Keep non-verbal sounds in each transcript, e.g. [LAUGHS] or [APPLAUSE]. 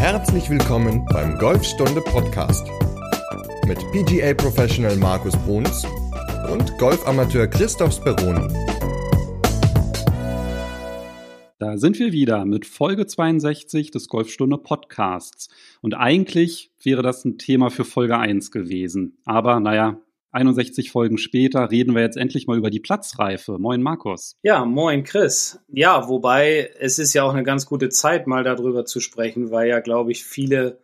Herzlich willkommen beim Golfstunde Podcast mit PGA Professional Markus Bruns und Golfamateur Christoph Speroni. Da sind wir wieder mit Folge 62 des Golfstunde Podcasts. Und eigentlich wäre das ein Thema für Folge 1 gewesen. Aber naja, 61 Folgen später reden wir jetzt endlich mal über die Platzreife. Moin Markus. Ja, moin Chris. Ja, wobei es ist ja auch eine ganz gute Zeit, mal darüber zu sprechen, weil ja, glaube ich, viele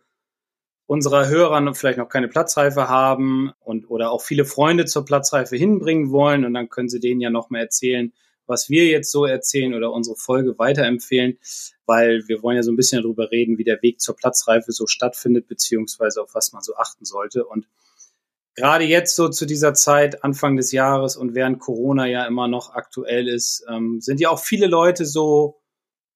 unserer Hörer vielleicht noch keine Platzreife haben und oder auch viele Freunde zur Platzreife hinbringen wollen und dann können sie denen ja noch mal erzählen, was wir jetzt so erzählen oder unsere Folge weiterempfehlen, weil wir wollen ja so ein bisschen darüber reden, wie der Weg zur Platzreife so stattfindet, beziehungsweise auf was man so achten sollte und gerade jetzt so zu dieser Zeit, Anfang des Jahres und während Corona ja immer noch aktuell ist, ähm, sind ja auch viele Leute so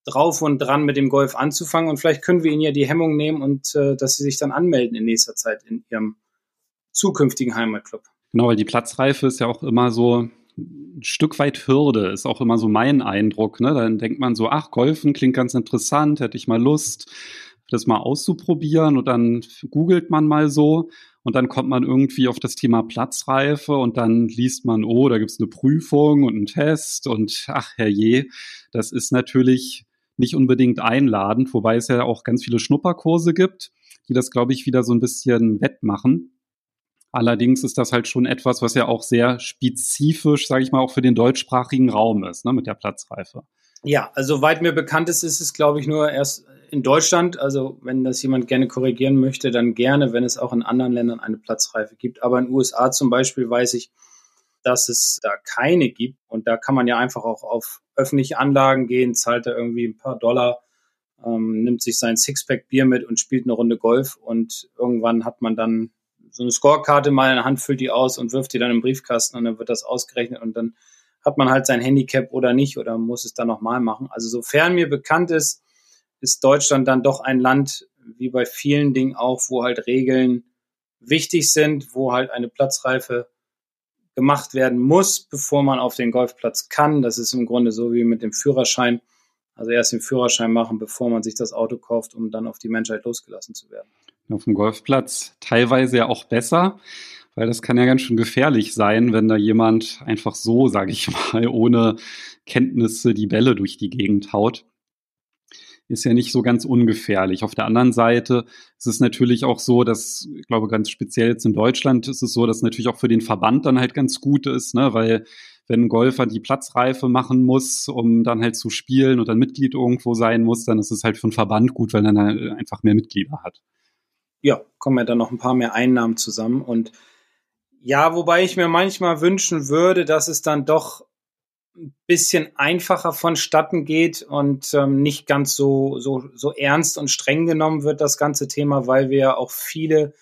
drauf und dran, mit dem Golf anzufangen. Und vielleicht können wir ihnen ja die Hemmung nehmen und äh, dass sie sich dann anmelden in nächster Zeit in ihrem zukünftigen Heimatclub. Genau, weil die Platzreife ist ja auch immer so ein Stück weit Hürde, ist auch immer so mein Eindruck. Ne? Dann denkt man so, ach, Golfen klingt ganz interessant, hätte ich mal Lust, das mal auszuprobieren. Und dann googelt man mal so und dann kommt man irgendwie auf das Thema Platzreife und dann liest man, oh, da gibt's eine Prüfung und einen Test und ach herrje, das ist natürlich nicht unbedingt einladend, wobei es ja auch ganz viele Schnupperkurse gibt, die das, glaube ich, wieder so ein bisschen wettmachen. Allerdings ist das halt schon etwas, was ja auch sehr spezifisch, sage ich mal, auch für den deutschsprachigen Raum ist, ne, mit der Platzreife. Ja, also weit mir bekannt ist, ist es, glaube ich, nur erst in Deutschland. Also wenn das jemand gerne korrigieren möchte, dann gerne, wenn es auch in anderen Ländern eine Platzreife gibt. Aber in den USA zum Beispiel weiß ich, dass es da keine gibt. Und da kann man ja einfach auch auf öffentliche Anlagen gehen, zahlt da irgendwie ein paar Dollar, ähm, nimmt sich sein Sixpack Bier mit und spielt eine Runde Golf. Und irgendwann hat man dann so eine Scorekarte mal in der Hand, füllt die aus und wirft die dann im Briefkasten und dann wird das ausgerechnet und dann hat man halt sein Handicap oder nicht oder muss es dann nochmal machen. Also sofern mir bekannt ist, ist Deutschland dann doch ein Land, wie bei vielen Dingen auch, wo halt Regeln wichtig sind, wo halt eine Platzreife gemacht werden muss, bevor man auf den Golfplatz kann. Das ist im Grunde so wie mit dem Führerschein. Also erst den Führerschein machen, bevor man sich das Auto kauft, um dann auf die Menschheit losgelassen zu werden. Auf dem Golfplatz teilweise ja auch besser weil das kann ja ganz schön gefährlich sein, wenn da jemand einfach so, sage ich [LAUGHS] mal, ohne Kenntnisse die Bälle durch die Gegend haut. Ist ja nicht so ganz ungefährlich. Auf der anderen Seite ist es natürlich auch so, dass, ich glaube, ganz speziell jetzt in Deutschland ist es so, dass natürlich auch für den Verband dann halt ganz gut ist, ne, weil wenn ein Golfer die Platzreife machen muss, um dann halt zu spielen und dann Mitglied irgendwo sein muss, dann ist es halt für den Verband gut, weil er dann einfach mehr Mitglieder hat. Ja, kommen ja dann noch ein paar mehr Einnahmen zusammen und ja, wobei ich mir manchmal wünschen würde, dass es dann doch ein bisschen einfacher vonstatten geht und ähm, nicht ganz so, so, so ernst und streng genommen wird, das ganze Thema, weil wir ja auch viele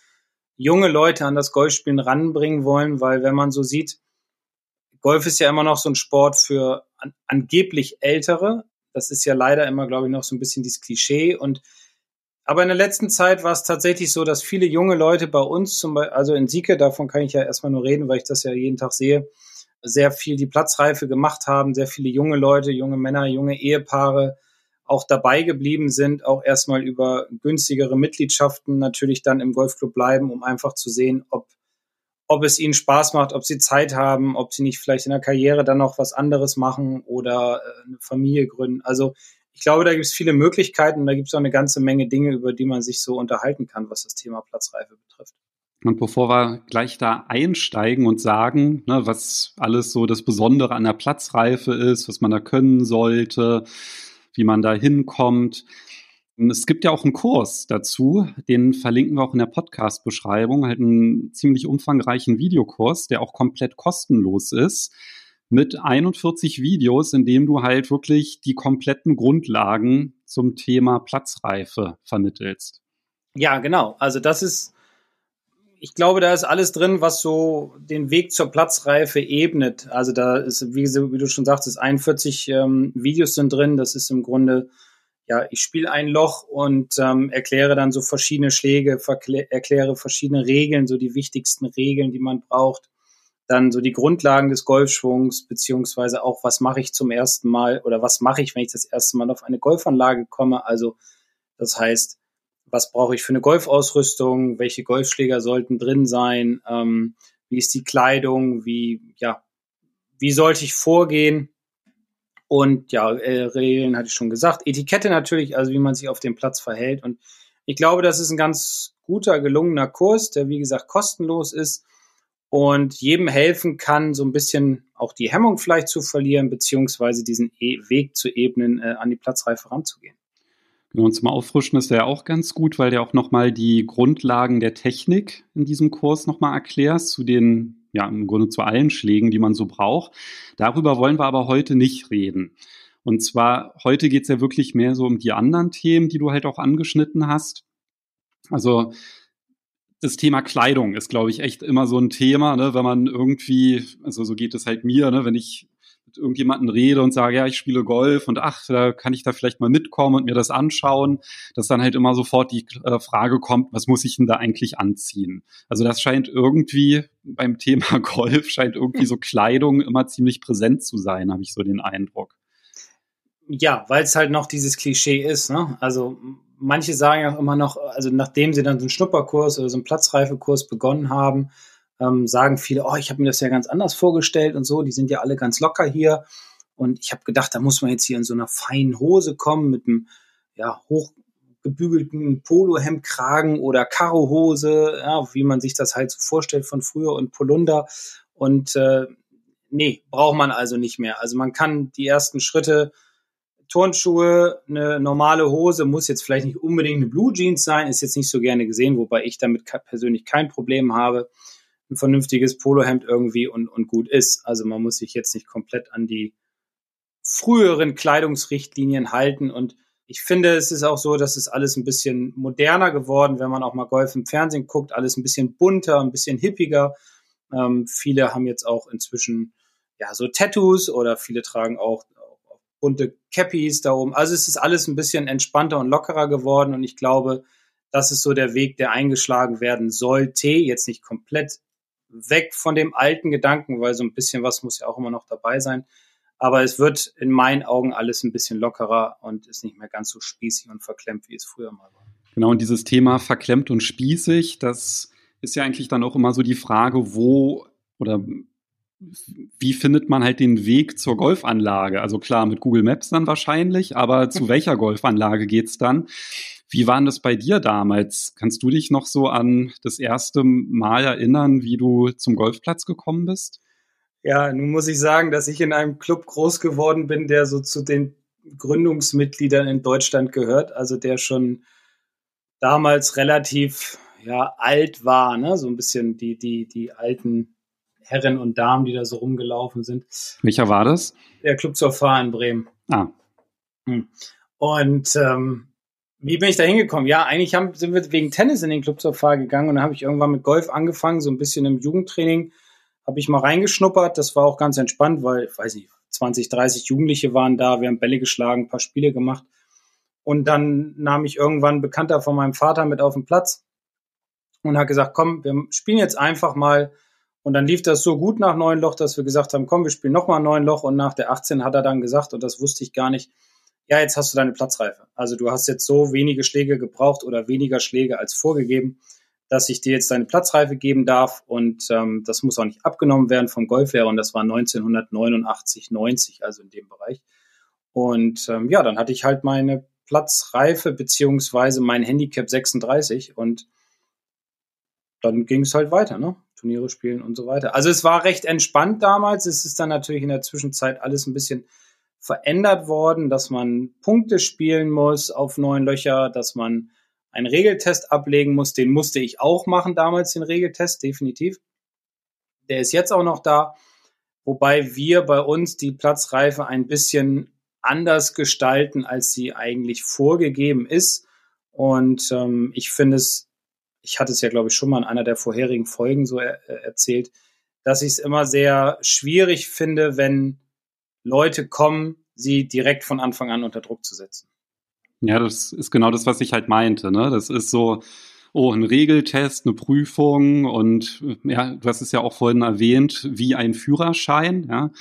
junge Leute an das Golfspielen ranbringen wollen, weil wenn man so sieht, Golf ist ja immer noch so ein Sport für an, angeblich Ältere. Das ist ja leider immer, glaube ich, noch so ein bisschen dieses Klischee und aber in der letzten Zeit war es tatsächlich so, dass viele junge Leute bei uns, zum Beispiel, also in Sieke, davon kann ich ja erstmal nur reden, weil ich das ja jeden Tag sehe, sehr viel die Platzreife gemacht haben, sehr viele junge Leute, junge Männer, junge Ehepaare auch dabei geblieben sind, auch erstmal über günstigere Mitgliedschaften natürlich dann im Golfclub bleiben, um einfach zu sehen, ob, ob es ihnen Spaß macht, ob sie Zeit haben, ob sie nicht vielleicht in der Karriere dann noch was anderes machen oder äh, eine Familie gründen. Also ich glaube, da gibt es viele Möglichkeiten und da gibt es auch eine ganze Menge Dinge, über die man sich so unterhalten kann, was das Thema Platzreife betrifft. Und bevor wir gleich da einsteigen und sagen, ne, was alles so das Besondere an der Platzreife ist, was man da können sollte, wie man da hinkommt. Es gibt ja auch einen Kurs dazu, den verlinken wir auch in der Podcast-Beschreibung, halt einen ziemlich umfangreichen Videokurs, der auch komplett kostenlos ist mit 41 Videos, in dem du halt wirklich die kompletten Grundlagen zum Thema Platzreife vermittelst. Ja, genau. Also das ist, ich glaube, da ist alles drin, was so den Weg zur Platzreife ebnet. Also da ist, wie, wie du schon sagtest, 41 ähm, Videos sind drin. Das ist im Grunde, ja, ich spiele ein Loch und ähm, erkläre dann so verschiedene Schläge, erkläre verschiedene Regeln, so die wichtigsten Regeln, die man braucht dann so die Grundlagen des Golfschwungs, beziehungsweise auch, was mache ich zum ersten Mal oder was mache ich, wenn ich das erste Mal auf eine Golfanlage komme. Also das heißt, was brauche ich für eine Golfausrüstung, welche Golfschläger sollten drin sein, ähm, wie ist die Kleidung, wie, ja, wie sollte ich vorgehen? Und ja, äh, Regeln hatte ich schon gesagt. Etikette natürlich, also wie man sich auf dem Platz verhält. Und ich glaube, das ist ein ganz guter, gelungener Kurs, der wie gesagt kostenlos ist und jedem helfen kann, so ein bisschen auch die Hemmung vielleicht zu verlieren, beziehungsweise diesen e Weg zu ebnen, äh, an die Platzreife ranzugehen. Genau, und zum Auffrischen ist der auch ganz gut, weil der auch nochmal die Grundlagen der Technik in diesem Kurs nochmal erklärt, zu den, ja, im Grunde zu allen Schlägen, die man so braucht. Darüber wollen wir aber heute nicht reden. Und zwar, heute geht es ja wirklich mehr so um die anderen Themen, die du halt auch angeschnitten hast. Also das Thema Kleidung ist, glaube ich, echt immer so ein Thema, ne, wenn man irgendwie, also so geht es halt mir, ne, wenn ich mit irgendjemanden rede und sage, ja, ich spiele Golf und ach, da kann ich da vielleicht mal mitkommen und mir das anschauen, dass dann halt immer sofort die äh, Frage kommt, was muss ich denn da eigentlich anziehen? Also das scheint irgendwie beim Thema [LAUGHS] Golf, scheint irgendwie so Kleidung immer ziemlich präsent zu sein, habe ich so den Eindruck. Ja, weil es halt noch dieses Klischee ist, ne? Also manche sagen auch immer noch, also nachdem sie dann so einen Schnupperkurs oder so einen Platzreifekurs begonnen haben, ähm, sagen viele, oh, ich habe mir das ja ganz anders vorgestellt und so, die sind ja alle ganz locker hier. Und ich habe gedacht, da muss man jetzt hier in so einer feinen Hose kommen mit einem ja, hochgebügelten Polohemdkragen oder Karohose, ja, wie man sich das halt so vorstellt von früher und Polunder. Und äh, nee, braucht man also nicht mehr. Also man kann die ersten Schritte Turnschuhe, eine normale Hose, muss jetzt vielleicht nicht unbedingt eine Blue Jeans sein, ist jetzt nicht so gerne gesehen, wobei ich damit persönlich kein Problem habe ein vernünftiges Polohemd irgendwie und, und gut ist. Also man muss sich jetzt nicht komplett an die früheren Kleidungsrichtlinien halten und ich finde, es ist auch so, dass es alles ein bisschen moderner geworden, wenn man auch mal Golf im Fernsehen guckt, alles ein bisschen bunter, ein bisschen hippiger. Ähm, viele haben jetzt auch inzwischen ja so Tattoos oder viele tragen auch, auch bunte Cappies da oben. Also es ist alles ein bisschen entspannter und lockerer geworden und ich glaube, das ist so der Weg, der eingeschlagen werden sollte. Jetzt nicht komplett weg von dem alten Gedanken, weil so ein bisschen was muss ja auch immer noch dabei sein. Aber es wird in meinen Augen alles ein bisschen lockerer und ist nicht mehr ganz so spießig und verklemmt, wie es früher mal war. Genau, und dieses Thema verklemmt und spießig, das ist ja eigentlich dann auch immer so die Frage, wo oder wie findet man halt den Weg zur Golfanlage? Also klar, mit Google Maps dann wahrscheinlich, aber zu [LAUGHS] welcher Golfanlage geht's dann? Wie war das bei dir damals? Kannst du dich noch so an das erste Mal erinnern, wie du zum Golfplatz gekommen bist? Ja, nun muss ich sagen, dass ich in einem Club groß geworden bin, der so zu den Gründungsmitgliedern in Deutschland gehört, also der schon damals relativ ja, alt war, ne? so ein bisschen die, die, die alten Herren und Damen, die da so rumgelaufen sind. Welcher war das? Der Club zur Fahr in Bremen. Ah. Hm. Und ähm, wie bin ich da hingekommen? Ja, eigentlich haben, sind wir wegen Tennis in den Club zur Fahr gegangen und dann habe ich irgendwann mit Golf angefangen, so ein bisschen im Jugendtraining. Habe ich mal reingeschnuppert. Das war auch ganz entspannt, weil, weiß nicht, 20, 30 Jugendliche waren da. Wir haben Bälle geschlagen, ein paar Spiele gemacht. Und dann nahm ich irgendwann ein Bekannter von meinem Vater mit auf den Platz und hat gesagt, komm, wir spielen jetzt einfach mal. Und dann lief das so gut nach neun Loch, dass wir gesagt haben, komm, wir spielen nochmal neun Loch. Und nach der 18 hat er dann gesagt, und das wusste ich gar nicht, ja, jetzt hast du deine Platzreife. Also du hast jetzt so wenige Schläge gebraucht oder weniger Schläge als vorgegeben, dass ich dir jetzt deine Platzreife geben darf und ähm, das muss auch nicht abgenommen werden vom Golflehrer und das war 1989, 90, also in dem Bereich. Und ähm, ja, dann hatte ich halt meine Platzreife beziehungsweise mein Handicap 36 und dann ging es halt weiter, ne? Turniere spielen und so weiter. Also es war recht entspannt damals. Es ist dann natürlich in der Zwischenzeit alles ein bisschen verändert worden, dass man Punkte spielen muss auf neun Löcher, dass man einen Regeltest ablegen muss. Den musste ich auch machen damals, den Regeltest, definitiv. Der ist jetzt auch noch da, wobei wir bei uns die Platzreife ein bisschen anders gestalten, als sie eigentlich vorgegeben ist. Und ähm, ich finde es, ich hatte es ja, glaube ich, schon mal in einer der vorherigen Folgen so er, äh, erzählt, dass ich es immer sehr schwierig finde, wenn Leute kommen, sie direkt von Anfang an unter Druck zu setzen. Ja, das ist genau das, was ich halt meinte. Ne? Das ist so, oh, ein Regeltest, eine Prüfung und ja, du hast es ja auch vorhin erwähnt, wie ein Führerschein, ja.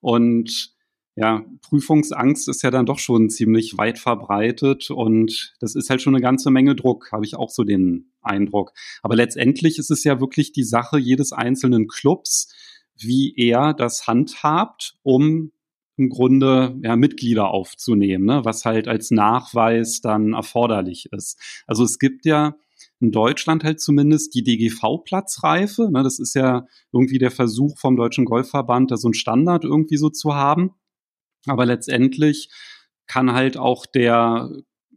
Und ja, Prüfungsangst ist ja dann doch schon ziemlich weit verbreitet und das ist halt schon eine ganze Menge Druck, habe ich auch so den Eindruck. Aber letztendlich ist es ja wirklich die Sache jedes einzelnen Clubs, wie er das handhabt, um im Grunde ja, Mitglieder aufzunehmen, ne, was halt als Nachweis dann erforderlich ist. Also es gibt ja in Deutschland halt zumindest die DGV-Platzreife. Ne, das ist ja irgendwie der Versuch vom Deutschen Golfverband, da so ein Standard irgendwie so zu haben. Aber letztendlich kann halt auch der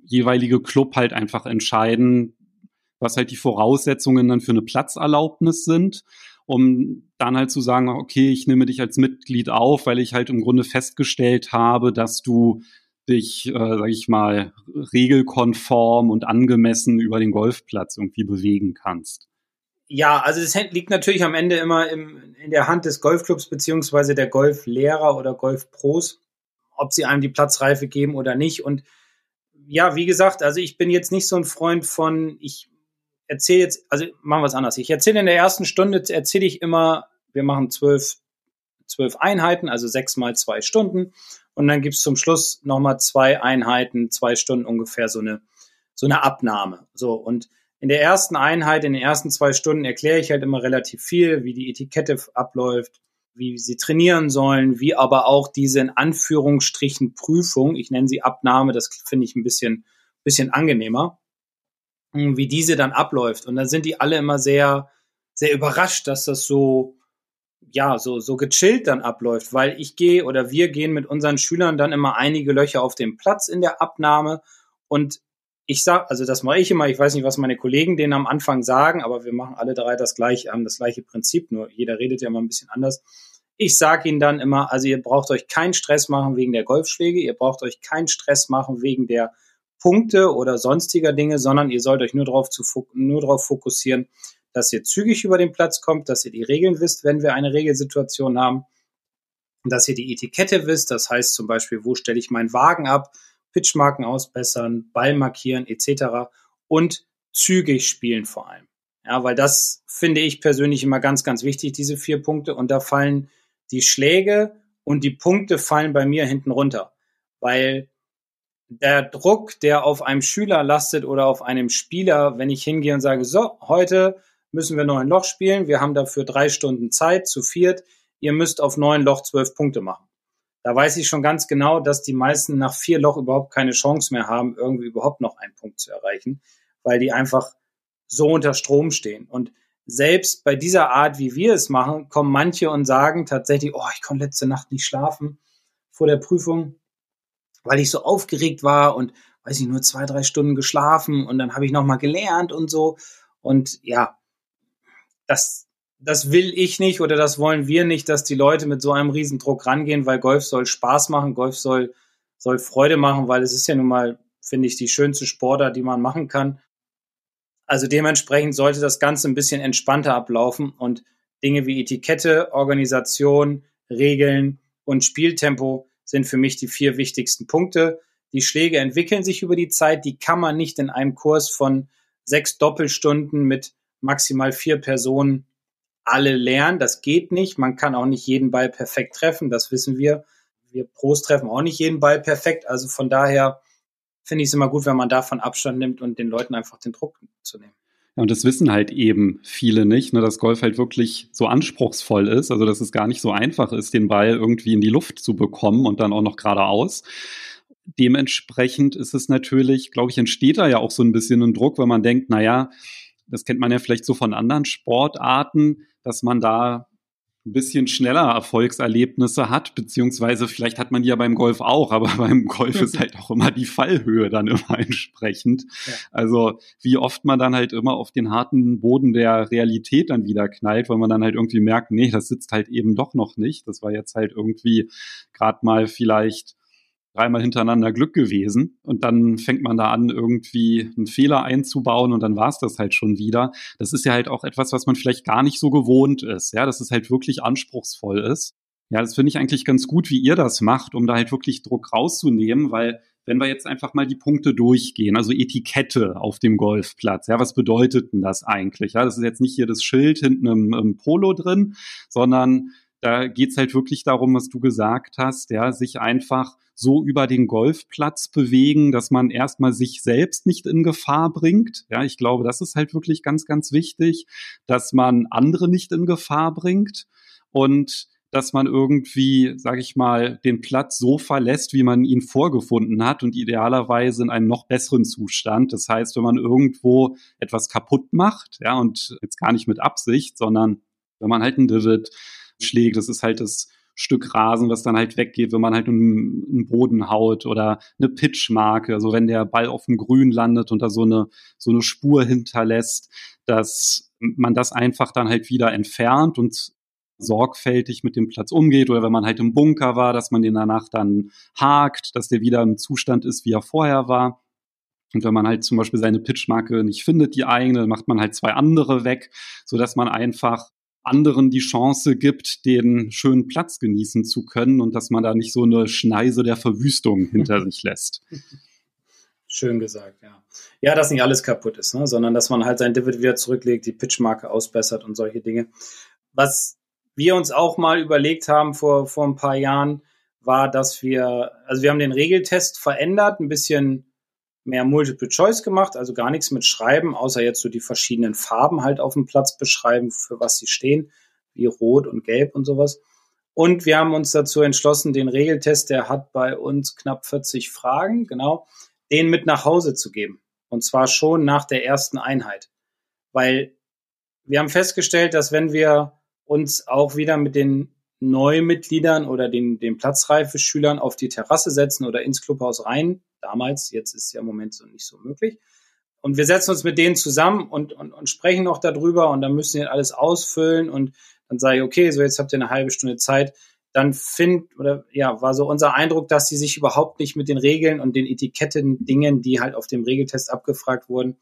jeweilige Club halt einfach entscheiden, was halt die Voraussetzungen dann für eine Platzerlaubnis sind, um dann halt zu sagen, okay, ich nehme dich als Mitglied auf, weil ich halt im Grunde festgestellt habe, dass du dich, äh, sag ich mal, regelkonform und angemessen über den Golfplatz irgendwie bewegen kannst. Ja, also das liegt natürlich am Ende immer im, in der Hand des Golfclubs beziehungsweise der Golflehrer oder Golfpros, ob sie einem die Platzreife geben oder nicht. Und ja, wie gesagt, also ich bin jetzt nicht so ein Freund von, ich erzähle jetzt, also machen wir es anders. Ich erzähle in der ersten Stunde, erzähle ich immer, wir machen zwölf, zwölf Einheiten, also sechs mal zwei Stunden. Und dann gibt's zum Schluss nochmal zwei Einheiten, zwei Stunden ungefähr so eine, so eine Abnahme. So, und in der ersten Einheit, in den ersten zwei Stunden erkläre ich halt immer relativ viel, wie die Etikette abläuft, wie sie trainieren sollen, wie aber auch diese in Anführungsstrichen Prüfung, ich nenne sie Abnahme, das finde ich ein bisschen, bisschen angenehmer, wie diese dann abläuft. Und dann sind die alle immer sehr, sehr überrascht, dass das so, ja, so, so gechillt dann abläuft, weil ich gehe oder wir gehen mit unseren Schülern dann immer einige Löcher auf den Platz in der Abnahme und ich sag, also das mache ich immer, ich weiß nicht, was meine Kollegen denen am Anfang sagen, aber wir machen alle drei das gleiche, haben das gleiche Prinzip, nur jeder redet ja immer ein bisschen anders. Ich sage ihnen dann immer, also ihr braucht euch keinen Stress machen wegen der Golfschläge, ihr braucht euch keinen Stress machen wegen der Punkte oder sonstiger Dinge, sondern ihr sollt euch nur darauf, nur darauf fokussieren, dass ihr zügig über den Platz kommt, dass ihr die Regeln wisst, wenn wir eine Regelsituation haben, dass ihr die Etikette wisst, das heißt zum Beispiel, wo stelle ich meinen Wagen ab, Pitchmarken ausbessern, Ball markieren etc. und zügig spielen vor allem. Ja, weil das finde ich persönlich immer ganz, ganz wichtig, diese vier Punkte. Und da fallen die Schläge und die Punkte fallen bei mir hinten runter. Weil der Druck, der auf einem Schüler lastet oder auf einem Spieler, wenn ich hingehe und sage, so, heute müssen wir ein Loch spielen. Wir haben dafür drei Stunden Zeit zu viert. Ihr müsst auf neun Loch zwölf Punkte machen. Da weiß ich schon ganz genau, dass die meisten nach vier Loch überhaupt keine Chance mehr haben, irgendwie überhaupt noch einen Punkt zu erreichen, weil die einfach so unter Strom stehen. Und selbst bei dieser Art, wie wir es machen, kommen manche und sagen tatsächlich, oh, ich konnte letzte Nacht nicht schlafen vor der Prüfung, weil ich so aufgeregt war und weiß ich nur zwei, drei Stunden geschlafen und dann habe ich nochmal gelernt und so. Und ja, das, das will ich nicht oder das wollen wir nicht, dass die Leute mit so einem Riesendruck rangehen, weil Golf soll Spaß machen, Golf soll, soll Freude machen, weil es ist ja nun mal, finde ich, die schönste Sportart, die man machen kann. Also dementsprechend sollte das Ganze ein bisschen entspannter ablaufen und Dinge wie Etikette, Organisation, Regeln und Spieltempo sind für mich die vier wichtigsten Punkte. Die Schläge entwickeln sich über die Zeit, die kann man nicht in einem Kurs von sechs Doppelstunden mit maximal vier Personen alle lernen. Das geht nicht. Man kann auch nicht jeden Ball perfekt treffen. Das wissen wir. Wir Pros treffen auch nicht jeden Ball perfekt. Also von daher finde ich es immer gut, wenn man davon Abstand nimmt und den Leuten einfach den Druck zu nehmen. Und das wissen halt eben viele nicht, ne, dass Golf halt wirklich so anspruchsvoll ist, also dass es gar nicht so einfach ist, den Ball irgendwie in die Luft zu bekommen und dann auch noch geradeaus. Dementsprechend ist es natürlich, glaube ich, entsteht da ja auch so ein bisschen ein Druck, wenn man denkt, naja, das kennt man ja vielleicht so von anderen Sportarten, dass man da ein bisschen schneller Erfolgserlebnisse hat, beziehungsweise vielleicht hat man die ja beim Golf auch, aber [LAUGHS] beim Golf ist halt auch immer die Fallhöhe dann immer [LAUGHS] entsprechend. Ja. Also wie oft man dann halt immer auf den harten Boden der Realität dann wieder knallt, weil man dann halt irgendwie merkt, nee, das sitzt halt eben doch noch nicht. Das war jetzt halt irgendwie gerade mal vielleicht dreimal hintereinander Glück gewesen und dann fängt man da an, irgendwie einen Fehler einzubauen und dann war es das halt schon wieder. Das ist ja halt auch etwas, was man vielleicht gar nicht so gewohnt ist, ja, dass es halt wirklich anspruchsvoll ist. Ja, das finde ich eigentlich ganz gut, wie ihr das macht, um da halt wirklich Druck rauszunehmen, weil wenn wir jetzt einfach mal die Punkte durchgehen, also Etikette auf dem Golfplatz, ja, was bedeutet denn das eigentlich? Ja, das ist jetzt nicht hier das Schild hinten im, im Polo drin, sondern da geht's halt wirklich darum, was du gesagt hast, ja, sich einfach so über den Golfplatz bewegen, dass man erstmal sich selbst nicht in Gefahr bringt. Ja, ich glaube, das ist halt wirklich ganz, ganz wichtig, dass man andere nicht in Gefahr bringt und dass man irgendwie, sage ich mal, den Platz so verlässt, wie man ihn vorgefunden hat und idealerweise in einem noch besseren Zustand. Das heißt, wenn man irgendwo etwas kaputt macht, ja, und jetzt gar nicht mit Absicht, sondern wenn man halt ein Divid schlägt, das ist halt das Stück Rasen, was dann halt weggeht, wenn man halt einen, Boden haut oder eine Pitchmarke, also wenn der Ball auf dem Grün landet und da so eine, so eine Spur hinterlässt, dass man das einfach dann halt wieder entfernt und sorgfältig mit dem Platz umgeht oder wenn man halt im Bunker war, dass man den danach dann hakt, dass der wieder im Zustand ist, wie er vorher war. Und wenn man halt zum Beispiel seine Pitchmarke nicht findet, die eigene, macht man halt zwei andere weg, so dass man einfach anderen die Chance gibt, den schönen Platz genießen zu können und dass man da nicht so eine Schneise der Verwüstung hinter [LAUGHS] sich lässt. Schön gesagt, ja. Ja, dass nicht alles kaputt ist, ne? sondern dass man halt sein Divid wieder zurücklegt, die Pitchmarke ausbessert und solche Dinge. Was wir uns auch mal überlegt haben vor, vor ein paar Jahren, war, dass wir, also wir haben den Regeltest verändert, ein bisschen mehr Multiple Choice gemacht, also gar nichts mit Schreiben, außer jetzt so die verschiedenen Farben halt auf dem Platz beschreiben, für was sie stehen, wie Rot und Gelb und sowas. Und wir haben uns dazu entschlossen, den Regeltest, der hat bei uns knapp 40 Fragen, genau, den mit nach Hause zu geben. Und zwar schon nach der ersten Einheit. Weil wir haben festgestellt, dass wenn wir uns auch wieder mit den Neumitgliedern oder den, den Platzreife-Schülern auf die Terrasse setzen oder ins Clubhaus rein. Damals, jetzt ist es ja im Moment so nicht so möglich. Und wir setzen uns mit denen zusammen und, und, und sprechen noch darüber und dann müssen die alles ausfüllen und dann sage ich, okay, so jetzt habt ihr eine halbe Stunde Zeit. Dann find, oder ja, war so unser Eindruck, dass sie sich überhaupt nicht mit den Regeln und den Etiketten, Dingen, die halt auf dem Regeltest abgefragt wurden,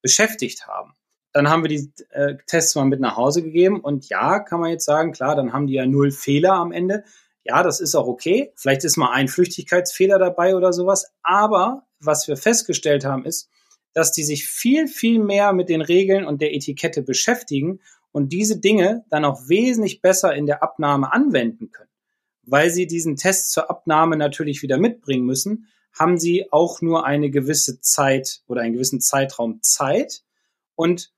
beschäftigt haben. Dann haben wir die äh, Tests mal mit nach Hause gegeben und ja, kann man jetzt sagen, klar, dann haben die ja null Fehler am Ende. Ja, das ist auch okay. Vielleicht ist mal ein Flüchtigkeitsfehler dabei oder sowas. Aber was wir festgestellt haben, ist, dass die sich viel, viel mehr mit den Regeln und der Etikette beschäftigen und diese Dinge dann auch wesentlich besser in der Abnahme anwenden können. Weil sie diesen Test zur Abnahme natürlich wieder mitbringen müssen, haben sie auch nur eine gewisse Zeit oder einen gewissen Zeitraum Zeit. Und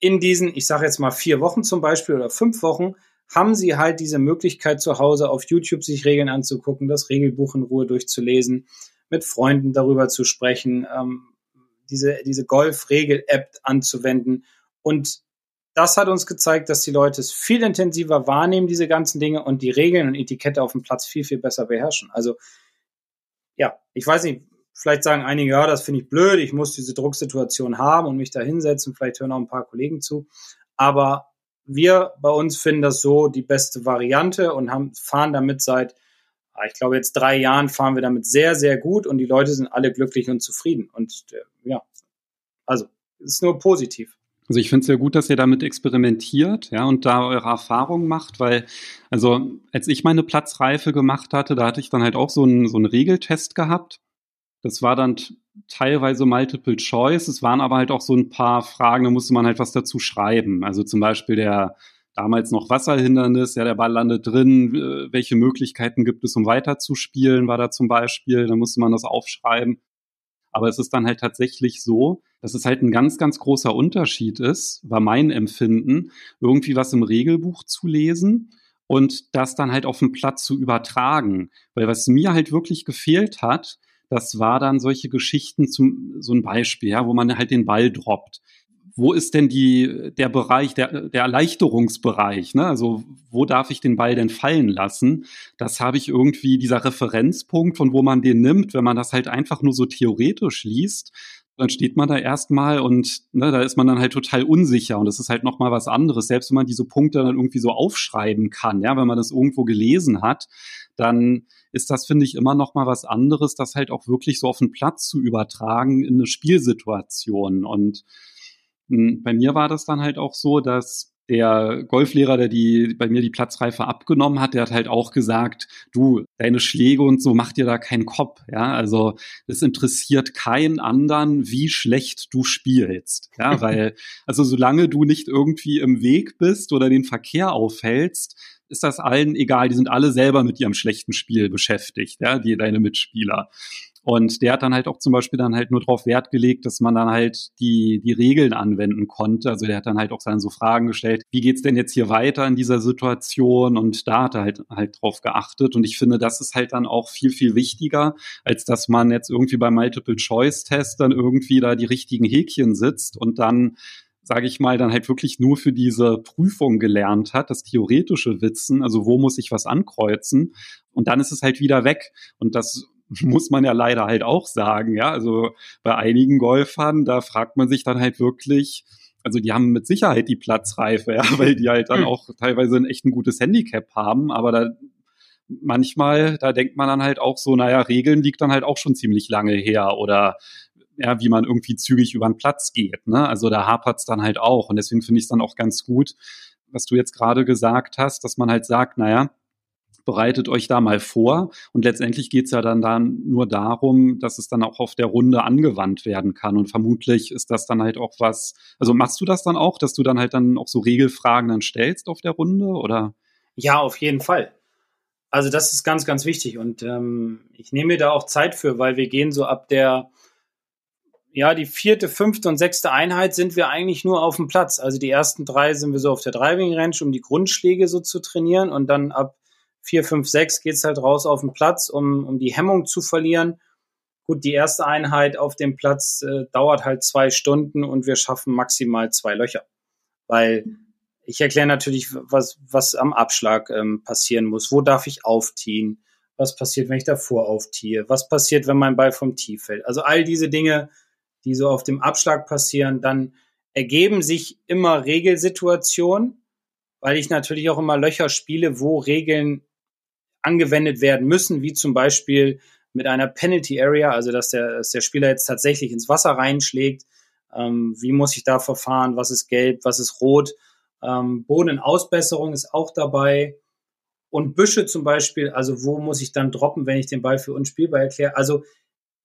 in diesen, ich sage jetzt mal vier Wochen zum Beispiel oder fünf Wochen, haben sie halt diese Möglichkeit zu Hause auf YouTube sich Regeln anzugucken, das Regelbuch in Ruhe durchzulesen, mit Freunden darüber zu sprechen, ähm, diese, diese Golf-Regel-App anzuwenden. Und das hat uns gezeigt, dass die Leute es viel intensiver wahrnehmen, diese ganzen Dinge, und die Regeln und Etikette auf dem Platz viel, viel besser beherrschen. Also, ja, ich weiß nicht, Vielleicht sagen einige, ja, das finde ich blöd, ich muss diese Drucksituation haben und mich da hinsetzen. Vielleicht hören auch ein paar Kollegen zu. Aber wir bei uns finden das so die beste Variante und haben, fahren damit seit, ah, ich glaube, jetzt drei Jahren fahren wir damit sehr, sehr gut und die Leute sind alle glücklich und zufrieden. Und äh, ja, also ist nur positiv. Also ich finde es sehr gut, dass ihr damit experimentiert, ja, und da eure Erfahrungen macht, weil, also als ich meine Platzreife gemacht hatte, da hatte ich dann halt auch so einen, so einen Regeltest gehabt das war dann teilweise Multiple Choice. Es waren aber halt auch so ein paar Fragen, da musste man halt was dazu schreiben. Also zum Beispiel der damals noch Wasserhindernis, ja, der Ball landet drin, welche Möglichkeiten gibt es, um weiterzuspielen, war da zum Beispiel, da musste man das aufschreiben. Aber es ist dann halt tatsächlich so, dass es halt ein ganz, ganz großer Unterschied ist, war mein Empfinden, irgendwie was im Regelbuch zu lesen und das dann halt auf den Platz zu übertragen. Weil was mir halt wirklich gefehlt hat, das war dann solche Geschichten zum, so ein Beispiel, ja, wo man halt den Ball droppt. Wo ist denn die, der Bereich, der, der Erleichterungsbereich? Ne? Also wo darf ich den Ball denn fallen lassen? Das habe ich irgendwie, dieser Referenzpunkt, von wo man den nimmt, wenn man das halt einfach nur so theoretisch liest, dann steht man da erstmal und ne, da ist man dann halt total unsicher und das ist halt nochmal was anderes. Selbst wenn man diese Punkte dann irgendwie so aufschreiben kann, ja, wenn man das irgendwo gelesen hat, dann ist das, finde ich, immer noch mal was anderes, das halt auch wirklich so auf den Platz zu übertragen in eine Spielsituation. Und hm, bei mir war das dann halt auch so, dass der Golflehrer, der die bei mir die Platzreife abgenommen hat, der hat halt auch gesagt, du, deine Schläge und so macht dir da keinen Kopf, ja, also es interessiert keinen anderen, wie schlecht du spielst, ja, [LAUGHS] weil also solange du nicht irgendwie im Weg bist oder den Verkehr aufhältst, ist das allen egal, die sind alle selber mit ihrem schlechten Spiel beschäftigt, ja, die deine Mitspieler. Und der hat dann halt auch zum Beispiel dann halt nur darauf Wert gelegt, dass man dann halt die, die Regeln anwenden konnte. Also der hat dann halt auch dann so Fragen gestellt, wie geht's denn jetzt hier weiter in dieser Situation? Und da hat er halt halt drauf geachtet. Und ich finde, das ist halt dann auch viel, viel wichtiger, als dass man jetzt irgendwie beim Multiple-Choice-Test dann irgendwie da die richtigen Häkchen sitzt und dann sage ich mal, dann halt wirklich nur für diese Prüfung gelernt hat, das theoretische Wissen, also wo muss ich was ankreuzen und dann ist es halt wieder weg und das [LAUGHS] muss man ja leider halt auch sagen, ja. Also bei einigen Golfern, da fragt man sich dann halt wirklich, also die haben mit Sicherheit die Platzreife, [LAUGHS] ja, weil die halt dann hm. auch teilweise ein echt ein gutes Handicap haben, aber da manchmal, da denkt man dann halt auch so, naja, Regeln liegt dann halt auch schon ziemlich lange her oder ja, wie man irgendwie zügig über den Platz geht. Ne? Also da hapert's dann halt auch. Und deswegen finde ich es dann auch ganz gut, was du jetzt gerade gesagt hast, dass man halt sagt, naja, bereitet euch da mal vor. Und letztendlich geht's ja dann, dann nur darum, dass es dann auch auf der Runde angewandt werden kann. Und vermutlich ist das dann halt auch was, also machst du das dann auch, dass du dann halt dann auch so Regelfragen dann stellst auf der Runde oder? Ja, auf jeden Fall. Also das ist ganz, ganz wichtig. Und ähm, ich nehme mir da auch Zeit für, weil wir gehen so ab der ja, die vierte, fünfte und sechste Einheit sind wir eigentlich nur auf dem Platz. Also die ersten drei sind wir so auf der Driving Range, um die Grundschläge so zu trainieren. Und dann ab vier, fünf, sechs geht's halt raus auf den Platz, um, um die Hemmung zu verlieren. Gut, die erste Einheit auf dem Platz äh, dauert halt zwei Stunden und wir schaffen maximal zwei Löcher. Weil ich erkläre natürlich, was, was am Abschlag ähm, passieren muss. Wo darf ich aufziehen? Was passiert, wenn ich davor aufziehe? Was passiert, wenn mein Ball vom Tee fällt? Also all diese Dinge, die so auf dem Abschlag passieren, dann ergeben sich immer Regelsituationen, weil ich natürlich auch immer Löcher spiele, wo Regeln angewendet werden müssen, wie zum Beispiel mit einer Penalty Area, also dass der, dass der Spieler jetzt tatsächlich ins Wasser reinschlägt. Ähm, wie muss ich da verfahren? Was ist gelb? Was ist rot? Ähm, Bodenausbesserung ist auch dabei. Und Büsche zum Beispiel, also wo muss ich dann droppen, wenn ich den Ball für unspielbar erkläre? Also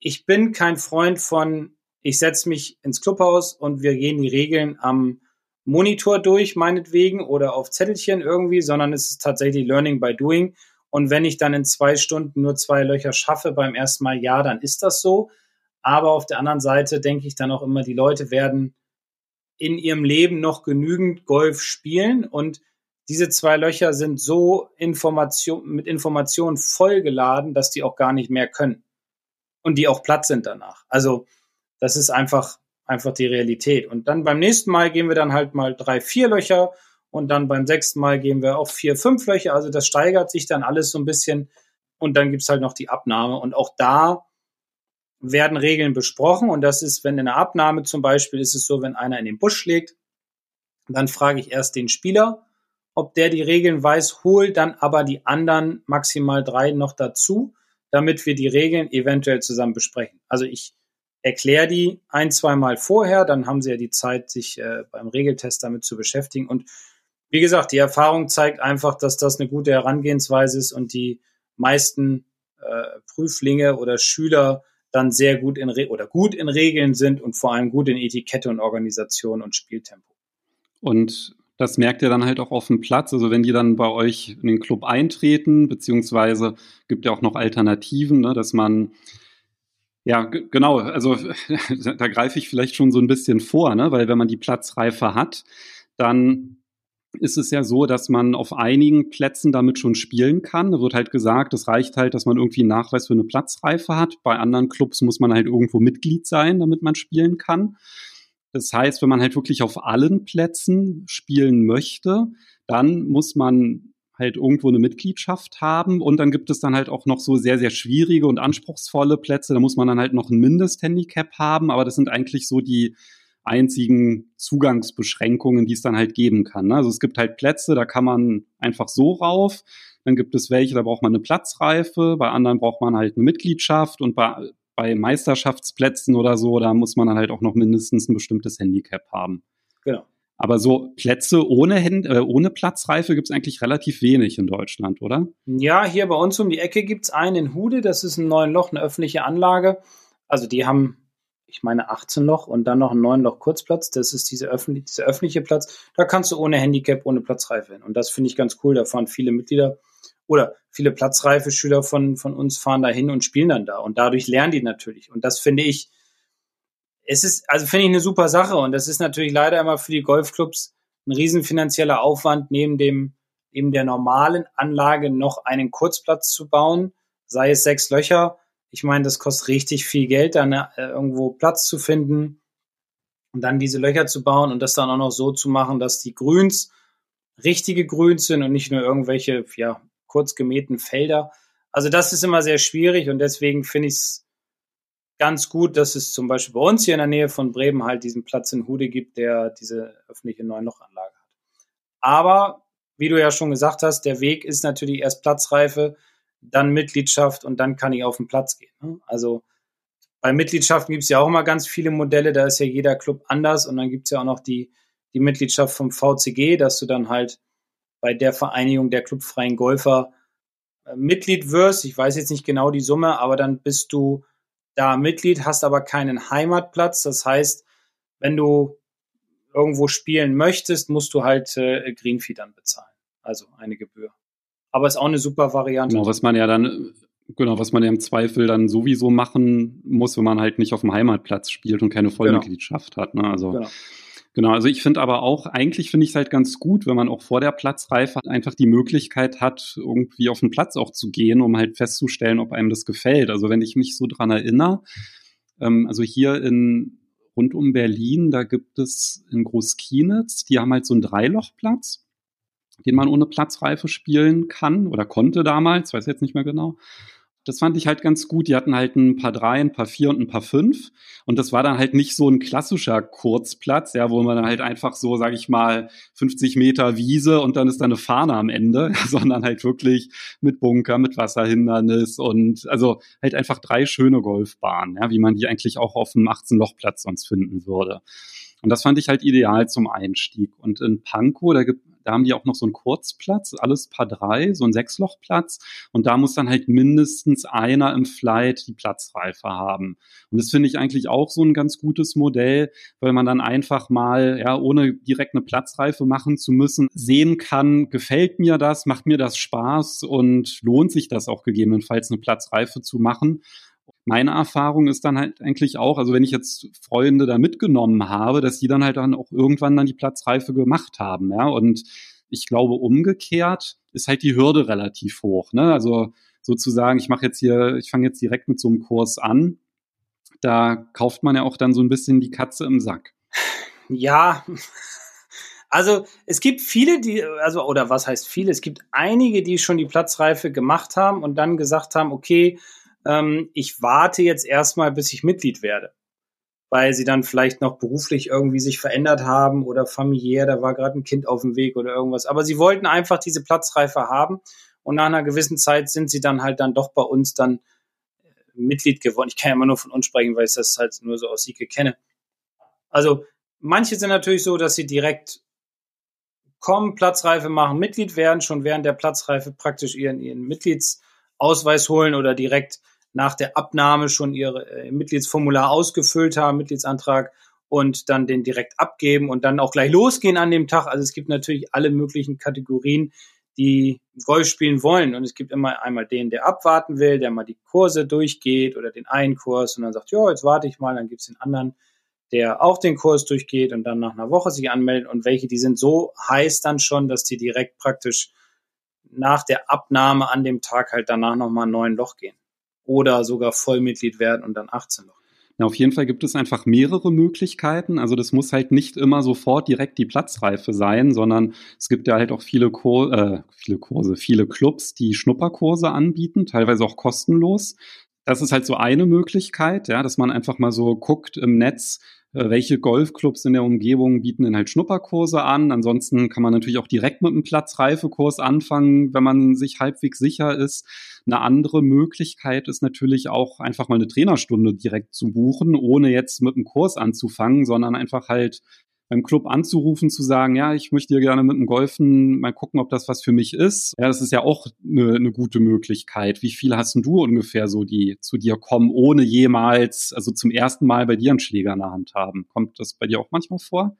ich bin kein Freund von, ich setze mich ins Clubhaus und wir gehen die Regeln am Monitor durch, meinetwegen, oder auf Zettelchen irgendwie, sondern es ist tatsächlich Learning by Doing. Und wenn ich dann in zwei Stunden nur zwei Löcher schaffe beim ersten Mal, ja, dann ist das so. Aber auf der anderen Seite denke ich dann auch immer, die Leute werden in ihrem Leben noch genügend Golf spielen und diese zwei Löcher sind so Information, mit Informationen vollgeladen, dass die auch gar nicht mehr können. Und die auch platt sind danach. Also, das ist einfach, einfach die Realität. Und dann beim nächsten Mal gehen wir dann halt mal drei, vier Löcher und dann beim sechsten Mal gehen wir auf vier, fünf Löcher. Also das steigert sich dann alles so ein bisschen und dann gibt's halt noch die Abnahme und auch da werden Regeln besprochen und das ist, wenn in der Abnahme zum Beispiel ist es so, wenn einer in den Busch schlägt, dann frage ich erst den Spieler, ob der die Regeln weiß, hol dann aber die anderen maximal drei noch dazu, damit wir die Regeln eventuell zusammen besprechen. Also ich erkläre die ein, zwei Mal vorher, dann haben sie ja die Zeit, sich äh, beim Regeltest damit zu beschäftigen und wie gesagt, die Erfahrung zeigt einfach, dass das eine gute Herangehensweise ist und die meisten äh, Prüflinge oder Schüler dann sehr gut in Re oder gut in Regeln sind und vor allem gut in Etikette und Organisation und Spieltempo. Und das merkt ihr dann halt auch auf dem Platz. Also wenn die dann bei euch in den Club eintreten, beziehungsweise gibt ja auch noch Alternativen, ne, dass man ja, genau. Also [LAUGHS] da greife ich vielleicht schon so ein bisschen vor, ne? weil wenn man die Platzreife hat, dann ist es ja so, dass man auf einigen Plätzen damit schon spielen kann. Da wird halt gesagt, es reicht halt, dass man irgendwie einen Nachweis für eine Platzreife hat. Bei anderen Clubs muss man halt irgendwo Mitglied sein, damit man spielen kann. Das heißt, wenn man halt wirklich auf allen Plätzen spielen möchte, dann muss man halt irgendwo eine Mitgliedschaft haben und dann gibt es dann halt auch noch so sehr, sehr schwierige und anspruchsvolle Plätze. Da muss man dann halt noch ein Mindesthandicap haben, aber das sind eigentlich so die, einzigen Zugangsbeschränkungen, die es dann halt geben kann. Ne? Also es gibt halt Plätze, da kann man einfach so rauf. Dann gibt es welche, da braucht man eine Platzreife. Bei anderen braucht man halt eine Mitgliedschaft und bei, bei Meisterschaftsplätzen oder so, da muss man dann halt auch noch mindestens ein bestimmtes Handicap haben. Genau. Aber so Plätze ohne, Händ äh, ohne Platzreife gibt es eigentlich relativ wenig in Deutschland, oder? Ja, hier bei uns um die Ecke gibt es einen in Hude, das ist ein neun Loch, eine öffentliche Anlage. Also die haben, ich meine, 18 Loch und dann noch einen neun Loch Kurzplatz. Das ist diese öffentlich, dieser öffentliche Platz. Da kannst du ohne Handicap, ohne Platzreife hin. Und das finde ich ganz cool. Da fahren viele Mitglieder oder viele platzreife Schüler von, von uns fahren da hin und spielen dann da. Und dadurch lernen die natürlich. Und das finde ich, es ist, also finde ich eine super Sache und das ist natürlich leider immer für die Golfclubs ein riesen finanzieller Aufwand, neben dem, neben der normalen Anlage noch einen Kurzplatz zu bauen, sei es sechs Löcher. Ich meine, das kostet richtig viel Geld, dann äh, irgendwo Platz zu finden und dann diese Löcher zu bauen und das dann auch noch so zu machen, dass die Grüns richtige Grüns sind und nicht nur irgendwelche, ja, kurz gemähten Felder. Also das ist immer sehr schwierig und deswegen finde ich es ganz gut, dass es zum Beispiel bei uns hier in der Nähe von Bremen halt diesen Platz in Hude gibt, der diese öffentliche Neunlochanlage hat. Aber wie du ja schon gesagt hast, der Weg ist natürlich erst Platzreife, dann Mitgliedschaft und dann kann ich auf den Platz gehen. Ne? Also bei Mitgliedschaften gibt es ja auch immer ganz viele Modelle, da ist ja jeder Club anders und dann gibt es ja auch noch die, die Mitgliedschaft vom VCG, dass du dann halt bei der Vereinigung der clubfreien Golfer äh, Mitglied wirst. Ich weiß jetzt nicht genau die Summe, aber dann bist du da Mitglied, hast aber keinen Heimatplatz. Das heißt, wenn du irgendwo spielen möchtest, musst du halt äh, Greenfee dann bezahlen. Also eine Gebühr. Aber ist auch eine super Variante. Genau, was man ja dann, genau, was man ja im Zweifel dann sowieso machen muss, wenn man halt nicht auf dem Heimatplatz spielt und keine genau. Vollmitgliedschaft genau. hat. Ne? Also genau. Genau, also ich finde aber auch, eigentlich finde ich es halt ganz gut, wenn man auch vor der Platzreife einfach die Möglichkeit hat, irgendwie auf den Platz auch zu gehen, um halt festzustellen, ob einem das gefällt. Also wenn ich mich so dran erinnere, ähm, also hier in rund um Berlin, da gibt es in Großkienitz, die haben halt so einen Dreilochplatz, den man ohne Platzreife spielen kann oder konnte damals, weiß jetzt nicht mehr genau. Das fand ich halt ganz gut. Die hatten halt ein paar drei, ein paar vier und ein paar fünf. Und das war dann halt nicht so ein klassischer Kurzplatz, ja, wo man dann halt einfach so, sag ich mal, 50 Meter Wiese und dann ist da eine Fahne am Ende, [LAUGHS] sondern halt wirklich mit Bunker, mit Wasserhindernis und also halt einfach drei schöne Golfbahnen, ja, wie man die eigentlich auch auf dem 18-Loch-Platz sonst finden würde. Und das fand ich halt ideal zum Einstieg. Und in Pankow, da gibt da haben die auch noch so einen Kurzplatz, alles Paar drei, so ein Sechslochplatz. Und da muss dann halt mindestens einer im Flight die Platzreife haben. Und das finde ich eigentlich auch so ein ganz gutes Modell, weil man dann einfach mal, ja, ohne direkt eine Platzreife machen zu müssen, sehen kann, gefällt mir das, macht mir das Spaß und lohnt sich das auch gegebenenfalls eine Platzreife zu machen meine Erfahrung ist dann halt eigentlich auch, also wenn ich jetzt Freunde da mitgenommen habe, dass die dann halt dann auch irgendwann dann die Platzreife gemacht haben, ja. Und ich glaube, umgekehrt ist halt die Hürde relativ hoch. Ne? Also sozusagen, ich mache jetzt hier, ich fange jetzt direkt mit so einem Kurs an. Da kauft man ja auch dann so ein bisschen die Katze im Sack. Ja, also es gibt viele, die, also, oder was heißt viele? Es gibt einige, die schon die Platzreife gemacht haben und dann gesagt haben, okay, ähm, ich warte jetzt erstmal, bis ich Mitglied werde. Weil sie dann vielleicht noch beruflich irgendwie sich verändert haben oder familiär, da war gerade ein Kind auf dem Weg oder irgendwas. Aber sie wollten einfach diese Platzreife haben und nach einer gewissen Zeit sind sie dann halt dann doch bei uns dann äh, Mitglied geworden. Ich kann ja immer nur von uns sprechen, weil ich das halt nur so aus Sieke kenne. Also manche sind natürlich so, dass sie direkt kommen, Platzreife machen, Mitglied werden, schon während der Platzreife praktisch ihren, ihren Mitgliedsausweis holen oder direkt nach der Abnahme schon ihr äh, Mitgliedsformular ausgefüllt haben, Mitgliedsantrag und dann den direkt abgeben und dann auch gleich losgehen an dem Tag. Also es gibt natürlich alle möglichen Kategorien, die Golf spielen wollen. Und es gibt immer einmal den, der abwarten will, der mal die Kurse durchgeht oder den einen Kurs und dann sagt, ja, jetzt warte ich mal, dann gibt's den anderen, der auch den Kurs durchgeht und dann nach einer Woche sich anmeldet und welche, die sind so heiß dann schon, dass die direkt praktisch nach der Abnahme an dem Tag halt danach nochmal ein neuen Loch gehen oder sogar Vollmitglied werden und dann 18 noch. Ja, auf jeden Fall gibt es einfach mehrere Möglichkeiten. Also das muss halt nicht immer sofort direkt die Platzreife sein, sondern es gibt ja halt auch viele, Kur äh, viele Kurse, viele Clubs, die Schnupperkurse anbieten, teilweise auch kostenlos. Das ist halt so eine Möglichkeit, ja, dass man einfach mal so guckt im Netz, äh, welche Golfclubs in der Umgebung bieten denn halt Schnupperkurse an. Ansonsten kann man natürlich auch direkt mit einem Platzreifekurs anfangen, wenn man sich halbwegs sicher ist. Eine andere Möglichkeit ist natürlich auch einfach mal eine Trainerstunde direkt zu buchen, ohne jetzt mit einem Kurs anzufangen, sondern einfach halt beim Club anzurufen, zu sagen, ja, ich möchte dir gerne mit dem Golfen mal gucken, ob das was für mich ist. Ja, das ist ja auch eine, eine gute Möglichkeit. Wie viele hast denn du ungefähr so, die zu dir kommen, ohne jemals, also zum ersten Mal bei dir einen Schläger in der Hand haben? Kommt das bei dir auch manchmal vor?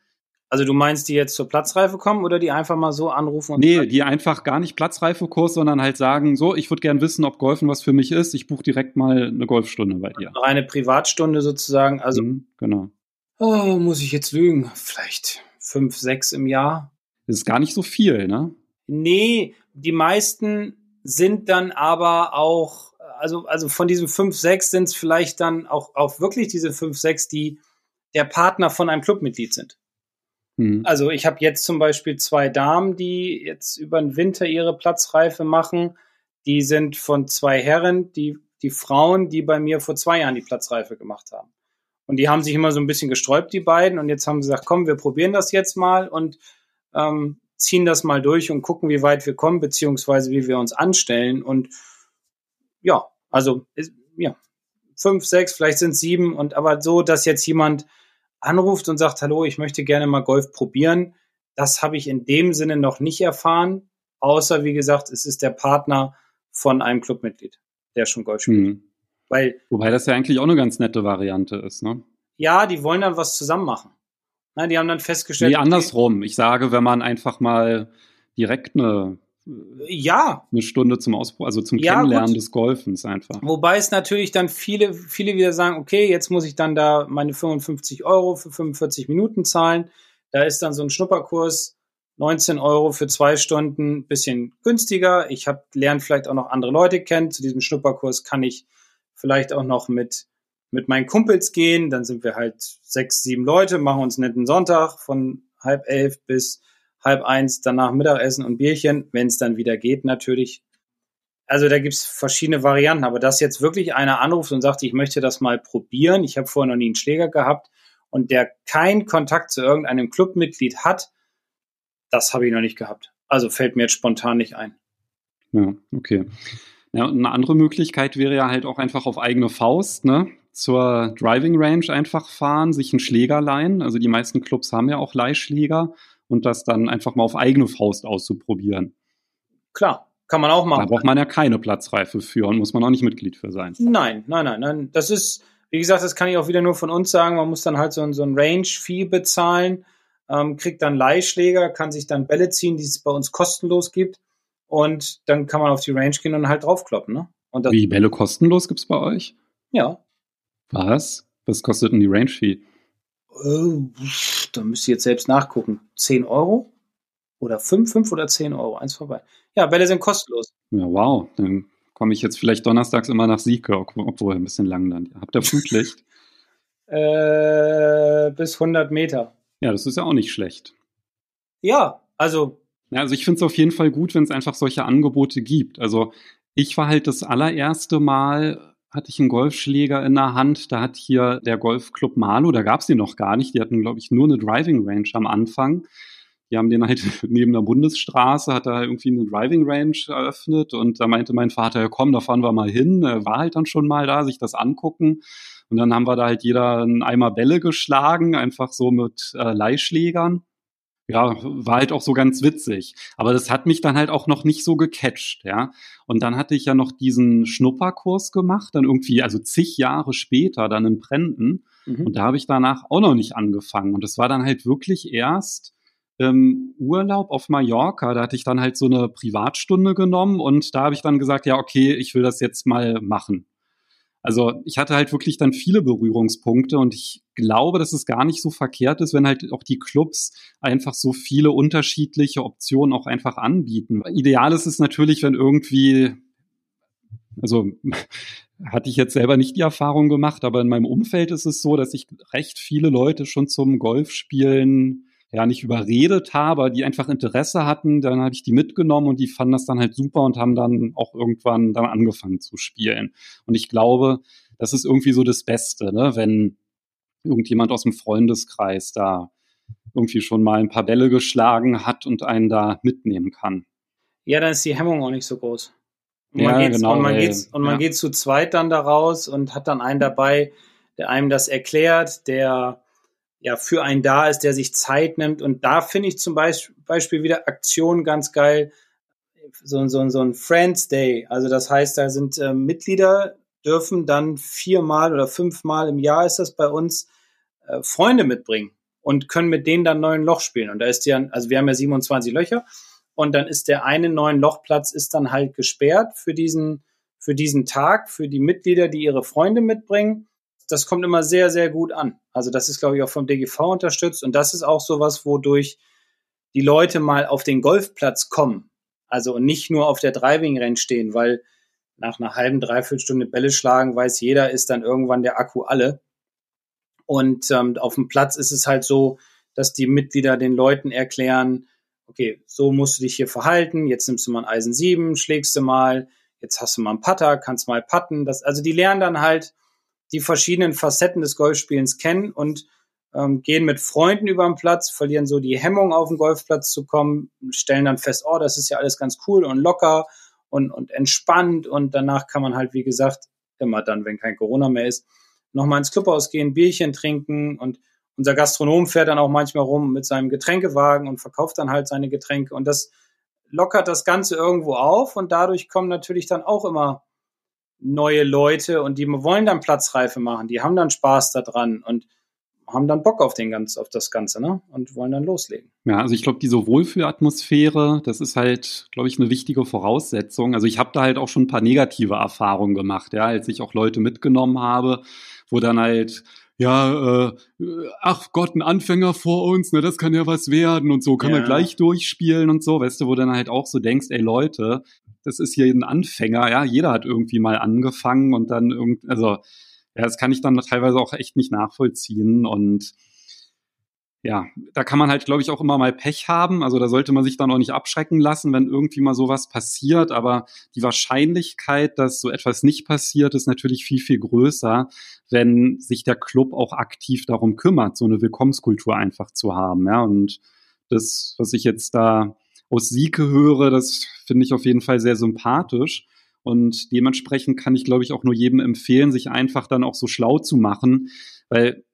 Also du meinst, die jetzt zur Platzreife kommen oder die einfach mal so anrufen? Und nee, die einfach gar nicht Platzreifekurs, sondern halt sagen, so, ich würde gern wissen, ob Golfen was für mich ist. Ich buche direkt mal eine Golfstunde bei dir. Eine Privatstunde sozusagen. Also mhm, genau. Oh, muss ich jetzt lügen? Vielleicht fünf, sechs im Jahr. Das ist gar nicht so viel, ne? Nee, die meisten sind dann aber auch, also, also von diesen fünf, sechs sind es vielleicht dann auch, auch wirklich diese fünf, sechs, die der Partner von einem Clubmitglied sind. Mhm. Also ich habe jetzt zum Beispiel zwei Damen, die jetzt über den Winter ihre Platzreife machen. Die sind von zwei Herren, die, die Frauen, die bei mir vor zwei Jahren die Platzreife gemacht haben. Und die haben sich immer so ein bisschen gesträubt, die beiden. Und jetzt haben sie gesagt, komm, wir probieren das jetzt mal und ähm, ziehen das mal durch und gucken, wie weit wir kommen, beziehungsweise wie wir uns anstellen. Und ja, also ja, fünf, sechs, vielleicht sind es sieben. Und aber so, dass jetzt jemand anruft und sagt, hallo, ich möchte gerne mal Golf probieren, das habe ich in dem Sinne noch nicht erfahren, außer wie gesagt, es ist der Partner von einem Clubmitglied, der schon Golf spielt. Mhm. Weil, Wobei das ja eigentlich auch eine ganz nette Variante ist, ne? Ja, die wollen dann was zusammen machen. Na, die haben dann festgestellt. Nee, andersrum. Ich sage, wenn man einfach mal direkt eine ja. Eine Stunde zum Ausprobieren, also zum ja, Kennenlernen gut. des Golfens einfach. Wobei es natürlich dann viele, viele wieder sagen, okay, jetzt muss ich dann da meine 55 Euro für 45 Minuten zahlen. Da ist dann so ein Schnupperkurs 19 Euro für zwei Stunden, bisschen günstiger. Ich habe lerne vielleicht auch noch andere Leute kennen. Zu diesem Schnupperkurs kann ich vielleicht auch noch mit, mit meinen Kumpels gehen. Dann sind wir halt sechs, sieben Leute, machen uns einen netten Sonntag von halb elf bis halb eins, danach Mittagessen und Bierchen, wenn es dann wieder geht natürlich. Also da gibt's verschiedene Varianten, aber dass jetzt wirklich einer anruft und sagt, ich möchte das mal probieren, ich habe vorher noch nie einen Schläger gehabt und der keinen Kontakt zu irgendeinem Clubmitglied hat, das habe ich noch nicht gehabt. Also fällt mir jetzt spontan nicht ein. Ja, okay. Ja, eine andere Möglichkeit wäre ja halt auch einfach auf eigene Faust, ne? Zur Driving Range einfach fahren, sich einen Schläger leihen. Also die meisten Clubs haben ja auch Leihschläger und das dann einfach mal auf eigene Faust auszuprobieren. Klar, kann man auch machen. Da braucht man ja keine Platzreife für und muss man auch nicht Mitglied für sein. Nein, nein, nein, nein. Das ist, wie gesagt, das kann ich auch wieder nur von uns sagen. Man muss dann halt so, so ein Range-Fee bezahlen, ähm, kriegt dann Leihschläger, kann sich dann Bälle ziehen, die es bei uns kostenlos gibt und dann kann man auf die Range gehen und halt draufkloppen. Ne? Und Wie, Bälle kostenlos gibt es bei euch? Ja. Was? Was kostet denn die Range-Fee? Oh, da müsst ihr jetzt selbst nachgucken. 10 Euro? Oder 5, 5 oder 10 Euro, eins vorbei. Ja, Bälle sind kostenlos. Ja, wow. Dann komme ich jetzt vielleicht donnerstags immer nach Sieke, obwohl ein bisschen lang dann. Habt ihr Flutlicht? [LAUGHS] äh, bis 100 Meter. Ja, das ist ja auch nicht schlecht. Ja, also ja, also ich finde es auf jeden Fall gut, wenn es einfach solche Angebote gibt. Also ich war halt das allererste Mal, hatte ich einen Golfschläger in der Hand. Da hat hier der Golfclub Malu, da gab es den noch gar nicht. Die hatten, glaube ich, nur eine Driving Range am Anfang. Die haben den halt [LAUGHS] neben der Bundesstraße, hat da irgendwie eine Driving Range eröffnet und da meinte mein Vater, ja komm, da fahren wir mal hin. Er war halt dann schon mal da, sich das angucken. Und dann haben wir da halt jeder einen Eimer Bälle geschlagen, einfach so mit äh, Leihschlägern ja, war halt auch so ganz witzig. Aber das hat mich dann halt auch noch nicht so gecatcht, ja. Und dann hatte ich ja noch diesen Schnupperkurs gemacht, dann irgendwie, also zig Jahre später, dann in Prenten. Mhm. Und da habe ich danach auch noch nicht angefangen. Und das war dann halt wirklich erst im Urlaub auf Mallorca. Da hatte ich dann halt so eine Privatstunde genommen und da habe ich dann gesagt, ja, okay, ich will das jetzt mal machen. Also ich hatte halt wirklich dann viele Berührungspunkte und ich glaube, dass es gar nicht so verkehrt ist, wenn halt auch die Clubs einfach so viele unterschiedliche Optionen auch einfach anbieten. Ideal ist es natürlich, wenn irgendwie, also [LAUGHS] hatte ich jetzt selber nicht die Erfahrung gemacht, aber in meinem Umfeld ist es so, dass ich recht viele Leute schon zum Golfspielen ja nicht überredet habe, die einfach Interesse hatten, dann habe ich die mitgenommen und die fanden das dann halt super und haben dann auch irgendwann dann angefangen zu spielen. Und ich glaube, das ist irgendwie so das Beste, ne? wenn irgendjemand aus dem Freundeskreis da irgendwie schon mal ein paar Bälle geschlagen hat und einen da mitnehmen kann. Ja, dann ist die Hemmung auch nicht so groß. Und man, ja, geht, genau, und man, geht, und man ja. geht zu zweit dann da raus und hat dann einen dabei, der einem das erklärt, der ja für einen da ist, der sich Zeit nimmt. Und da finde ich zum Beispiel wieder Aktionen ganz geil. So, so, so ein Friends Day. Also das heißt, da sind äh, Mitglieder dürfen dann viermal oder fünfmal im Jahr ist das bei uns äh, Freunde mitbringen und können mit denen dann neuen Loch spielen. Und da ist ja, also wir haben ja 27 Löcher und dann ist der eine neuen Lochplatz ist dann halt gesperrt für diesen, für diesen Tag, für die Mitglieder, die ihre Freunde mitbringen. Das kommt immer sehr, sehr gut an. Also das ist, glaube ich, auch vom DGV unterstützt und das ist auch sowas, wodurch die Leute mal auf den Golfplatz kommen. Also nicht nur auf der Driving-Renn stehen, weil nach einer halben, dreiviertel Stunde Bälle schlagen, weiß jeder, ist dann irgendwann der Akku alle. Und ähm, auf dem Platz ist es halt so, dass die Mitglieder den Leuten erklären, okay, so musst du dich hier verhalten, jetzt nimmst du mal ein Eisen 7, schlägst du mal, jetzt hast du mal einen Putter, kannst mal putten. Das, also die lernen dann halt die verschiedenen Facetten des Golfspielens kennen und ähm, gehen mit Freunden über den Platz, verlieren so die Hemmung auf den Golfplatz zu kommen, stellen dann fest, oh, das ist ja alles ganz cool und locker und, und entspannt und danach kann man halt, wie gesagt, immer dann, wenn kein Corona mehr ist, nochmal ins Clubhaus gehen, Bierchen trinken und unser Gastronom fährt dann auch manchmal rum mit seinem Getränkewagen und verkauft dann halt seine Getränke und das lockert das Ganze irgendwo auf und dadurch kommen natürlich dann auch immer neue Leute und die wollen dann Platzreife machen, die haben dann Spaß daran und haben dann Bock auf den ganz, auf das Ganze, ne? Und wollen dann loslegen. Ja, also ich glaube, diese Wohlfühlatmosphäre, das ist halt, glaube ich, eine wichtige Voraussetzung. Also ich habe da halt auch schon ein paar negative Erfahrungen gemacht, ja, als ich auch Leute mitgenommen habe, wo dann halt ja, äh, ach Gott, ein Anfänger vor uns, ne, das kann ja was werden und so, kann ja. man gleich durchspielen und so, weißt du, wo dann halt auch so denkst, ey Leute, das ist hier ein Anfänger, ja, jeder hat irgendwie mal angefangen und dann irgendwie, also ja, das kann ich dann teilweise auch echt nicht nachvollziehen und ja, da kann man halt, glaube ich, auch immer mal Pech haben. Also da sollte man sich dann auch nicht abschrecken lassen, wenn irgendwie mal sowas passiert. Aber die Wahrscheinlichkeit, dass so etwas nicht passiert, ist natürlich viel, viel größer, wenn sich der Club auch aktiv darum kümmert, so eine Willkommenskultur einfach zu haben. Ja, und das, was ich jetzt da aus Sieke höre, das finde ich auf jeden Fall sehr sympathisch. Und dementsprechend kann ich, glaube ich, auch nur jedem empfehlen, sich einfach dann auch so schlau zu machen, weil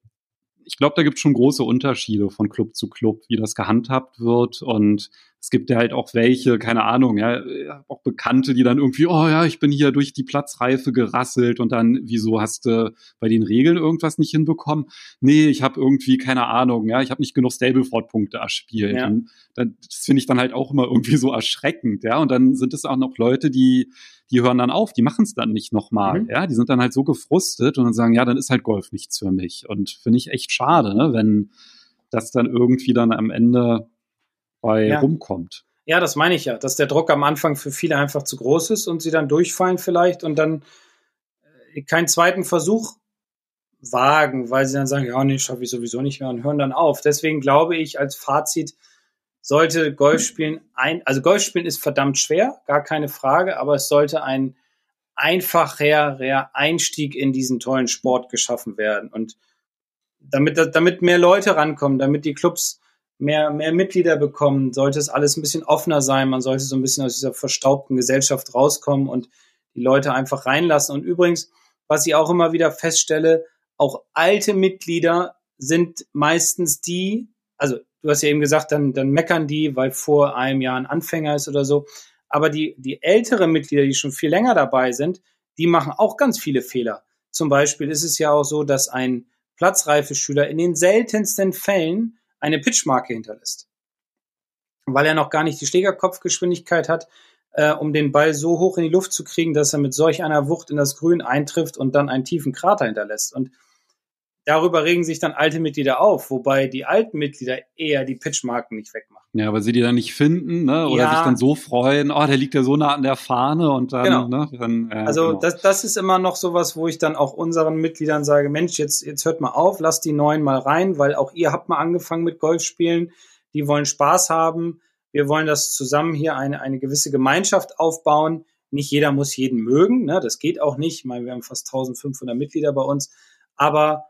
ich glaube, da gibt es schon große Unterschiede von Club zu Club, wie das gehandhabt wird. Und es gibt ja halt auch welche, keine Ahnung, ja, auch Bekannte, die dann irgendwie, oh ja, ich bin hier durch die Platzreife gerasselt und dann, wieso hast du bei den Regeln irgendwas nicht hinbekommen? Nee, ich habe irgendwie, keine Ahnung, ja, ich habe nicht genug Stableford-Punkte erspielt. Ja. Und dann, das finde ich dann halt auch immer irgendwie so erschreckend, ja. Und dann sind es auch noch Leute, die, die hören dann auf, die machen es dann nicht nochmal, mhm. ja. Die sind dann halt so gefrustet und dann sagen, ja, dann ist halt Golf nichts für mich. Und finde ich echt schade, ne, wenn das dann irgendwie dann am Ende bei ja. rumkommt. Ja, das meine ich ja, dass der Druck am Anfang für viele einfach zu groß ist und sie dann durchfallen vielleicht und dann äh, keinen zweiten Versuch wagen, weil sie dann sagen, ja, nee, schaffe ich sowieso nicht mehr und hören dann auf. Deswegen glaube ich, als Fazit sollte Golfspielen ein, also Golfspielen ist verdammt schwer, gar keine Frage, aber es sollte ein einfacher Einstieg in diesen tollen Sport geschaffen werden und damit, damit mehr Leute rankommen, damit die Clubs mehr, mehr Mitglieder bekommen, sollte es alles ein bisschen offener sein. Man sollte so ein bisschen aus dieser verstaubten Gesellschaft rauskommen und die Leute einfach reinlassen. Und übrigens, was ich auch immer wieder feststelle, auch alte Mitglieder sind meistens die, also du hast ja eben gesagt, dann, dann meckern die, weil vor einem Jahr ein Anfänger ist oder so. Aber die, die älteren Mitglieder, die schon viel länger dabei sind, die machen auch ganz viele Fehler. Zum Beispiel ist es ja auch so, dass ein Platzreife-Schüler in den seltensten Fällen eine Pitchmarke hinterlässt. Weil er noch gar nicht die Schlägerkopfgeschwindigkeit hat, äh, um den Ball so hoch in die Luft zu kriegen, dass er mit solch einer Wucht in das Grün eintrifft und dann einen tiefen Krater hinterlässt. Und darüber regen sich dann alte Mitglieder auf, wobei die alten Mitglieder eher die Pitchmarken nicht wegmachen. Ja, weil sie die dann nicht finden, ne? Oder ja. sich dann so freuen, oh, der liegt ja so nah an der Fahne und dann, genau. ne? Dann, äh, also genau. das, das ist immer noch sowas, wo ich dann auch unseren Mitgliedern sage, Mensch, jetzt, jetzt hört mal auf, lasst die Neuen mal rein, weil auch ihr habt mal angefangen mit Golfspielen, die wollen Spaß haben, wir wollen das zusammen hier eine, eine gewisse Gemeinschaft aufbauen. Nicht jeder muss jeden mögen, ne? das geht auch nicht. Ich meine, wir haben fast 1500 Mitglieder bei uns, aber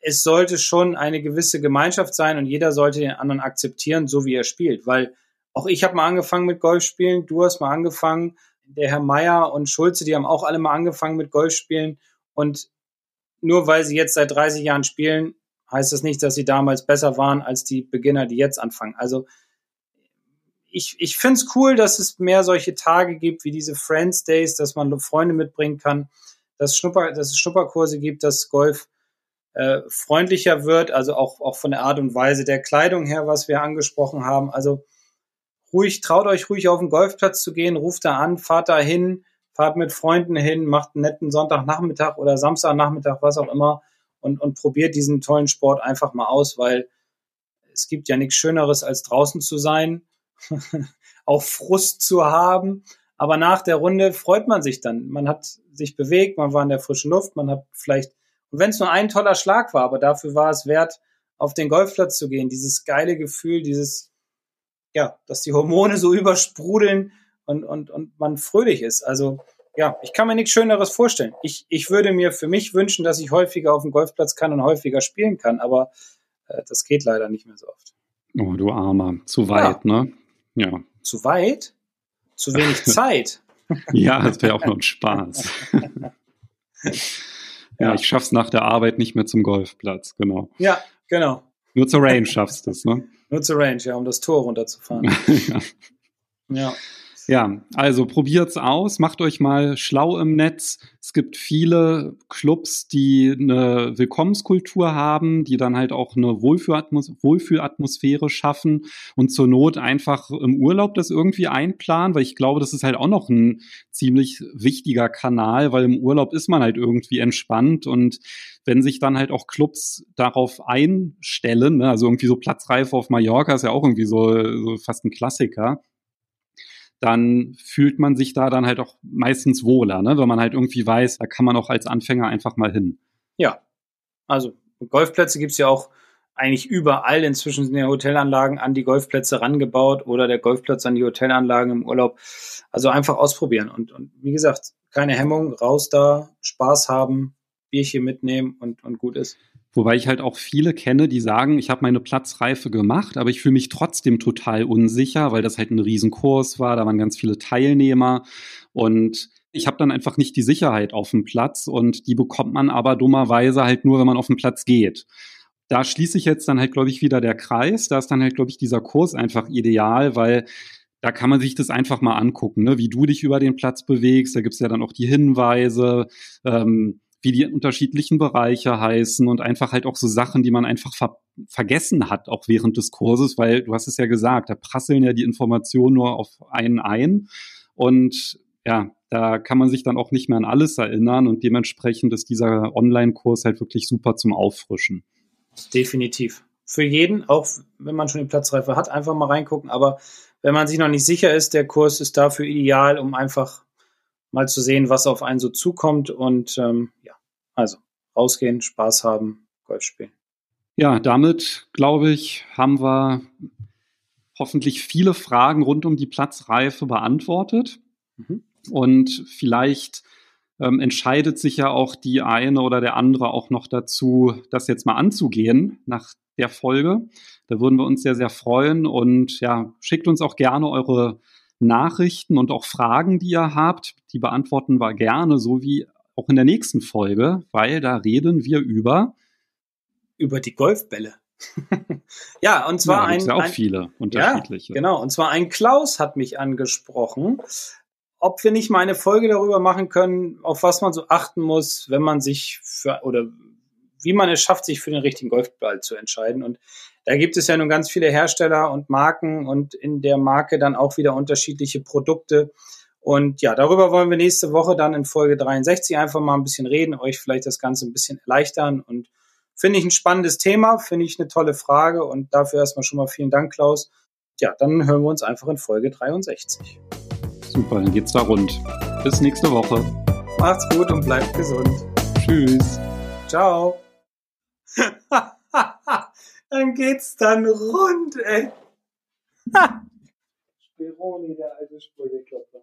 es sollte schon eine gewisse Gemeinschaft sein und jeder sollte den anderen akzeptieren, so wie er spielt. Weil auch ich habe mal angefangen mit Golfspielen, du hast mal angefangen, der Herr Meier und Schulze, die haben auch alle mal angefangen mit Golfspielen. Und nur weil sie jetzt seit 30 Jahren spielen, heißt das nicht, dass sie damals besser waren als die Beginner, die jetzt anfangen. Also ich, ich finde es cool, dass es mehr solche Tage gibt wie diese Friends Days, dass man Freunde mitbringen kann, dass, Schnupper, dass es Schnupperkurse gibt, dass Golf äh, freundlicher wird, also auch, auch von der Art und Weise der Kleidung her, was wir angesprochen haben. Also ruhig, traut euch ruhig auf den Golfplatz zu gehen, ruft da an, fahrt da hin, fahrt mit Freunden hin, macht einen netten Sonntagnachmittag oder Samstagnachmittag, was auch immer, und, und probiert diesen tollen Sport einfach mal aus, weil es gibt ja nichts Schöneres, als draußen zu sein, [LAUGHS] auch Frust zu haben. Aber nach der Runde freut man sich dann. Man hat sich bewegt, man war in der frischen Luft, man hat vielleicht, und wenn es nur ein toller Schlag war, aber dafür war es wert, auf den Golfplatz zu gehen, dieses geile Gefühl, dieses, ja, dass die Hormone so [LAUGHS] übersprudeln und, und, und man fröhlich ist. Also ja, ich kann mir nichts Schöneres vorstellen. Ich, ich würde mir für mich wünschen, dass ich häufiger auf dem Golfplatz kann und häufiger spielen kann, aber äh, das geht leider nicht mehr so oft. Oh, du Armer. Zu weit, ja. ne? Ja. Zu weit? Zu wenig [LAUGHS] Zeit. ja, das wäre auch nur ein Spaß. [LAUGHS] ja, ich schaff's nach der Arbeit nicht mehr zum Golfplatz, genau. Ja, genau. Nur zur Range schaffst du es, ne? Nur zur Range, ja, um das Tor runterzufahren. [LAUGHS] ja. ja. Ja, also probiert's aus, macht euch mal schlau im Netz. Es gibt viele Clubs, die eine Willkommenskultur haben, die dann halt auch eine Wohlfühlatmos Wohlfühlatmosphäre schaffen und zur Not einfach im Urlaub das irgendwie einplanen, weil ich glaube, das ist halt auch noch ein ziemlich wichtiger Kanal, weil im Urlaub ist man halt irgendwie entspannt und wenn sich dann halt auch Clubs darauf einstellen, ne, also irgendwie so Platzreife auf Mallorca ist ja auch irgendwie so, so fast ein Klassiker dann fühlt man sich da dann halt auch meistens wohler, ne? wenn man halt irgendwie weiß, da kann man auch als Anfänger einfach mal hin. Ja, also Golfplätze gibt's ja auch eigentlich überall. Inzwischen sind ja Hotelanlagen an die Golfplätze rangebaut oder der Golfplatz an die Hotelanlagen im Urlaub. Also einfach ausprobieren und, und wie gesagt, keine Hemmung, raus da, Spaß haben, Bierchen mitnehmen und, und gut ist. Wobei ich halt auch viele kenne, die sagen, ich habe meine Platzreife gemacht, aber ich fühle mich trotzdem total unsicher, weil das halt ein Riesenkurs war, da waren ganz viele Teilnehmer und ich habe dann einfach nicht die Sicherheit auf dem Platz und die bekommt man aber dummerweise halt nur, wenn man auf den Platz geht. Da schließe ich jetzt dann halt, glaube ich, wieder der Kreis. Da ist dann halt, glaube ich, dieser Kurs einfach ideal, weil da kann man sich das einfach mal angucken, ne? wie du dich über den Platz bewegst. Da gibt's ja dann auch die Hinweise. Ähm, wie die unterschiedlichen Bereiche heißen und einfach halt auch so Sachen, die man einfach ver vergessen hat, auch während des Kurses, weil du hast es ja gesagt, da prasseln ja die Informationen nur auf einen ein und ja, da kann man sich dann auch nicht mehr an alles erinnern und dementsprechend ist dieser Online-Kurs halt wirklich super zum Auffrischen. Definitiv. Für jeden, auch wenn man schon die Platzreife hat, einfach mal reingucken. Aber wenn man sich noch nicht sicher ist, der Kurs ist dafür ideal, um einfach mal zu sehen, was auf einen so zukommt und ähm, ja, also rausgehen, Spaß haben, Golf spielen. Ja, damit glaube ich, haben wir hoffentlich viele Fragen rund um die Platzreife beantwortet. Mhm. Und vielleicht ähm, entscheidet sich ja auch die eine oder der andere auch noch dazu, das jetzt mal anzugehen nach der Folge. Da würden wir uns sehr, sehr freuen und ja, schickt uns auch gerne eure Nachrichten und auch Fragen, die ihr habt. Die beantworten wir gerne, so wie auch in der nächsten Folge, weil da reden wir über über die Golfbälle. [LAUGHS] ja, und zwar ja, ein, ja auch ein, viele unterschiedliche. Ja, genau, und zwar ein Klaus hat mich angesprochen, ob wir nicht mal eine Folge darüber machen können, auf was man so achten muss, wenn man sich für oder wie man es schafft, sich für den richtigen Golfball zu entscheiden. Und da gibt es ja nun ganz viele Hersteller und Marken und in der Marke dann auch wieder unterschiedliche Produkte. Und ja, darüber wollen wir nächste Woche dann in Folge 63 einfach mal ein bisschen reden, euch vielleicht das Ganze ein bisschen erleichtern. Und finde ich ein spannendes Thema, finde ich eine tolle Frage. Und dafür erstmal schon mal vielen Dank, Klaus. Ja, dann hören wir uns einfach in Folge 63. Super, dann geht's da rund. Bis nächste Woche. Macht's gut und bleibt gesund. Tschüss. Ciao. [LAUGHS] dann geht's dann rund, ey. Spironi, der alte Sprücheklopfer.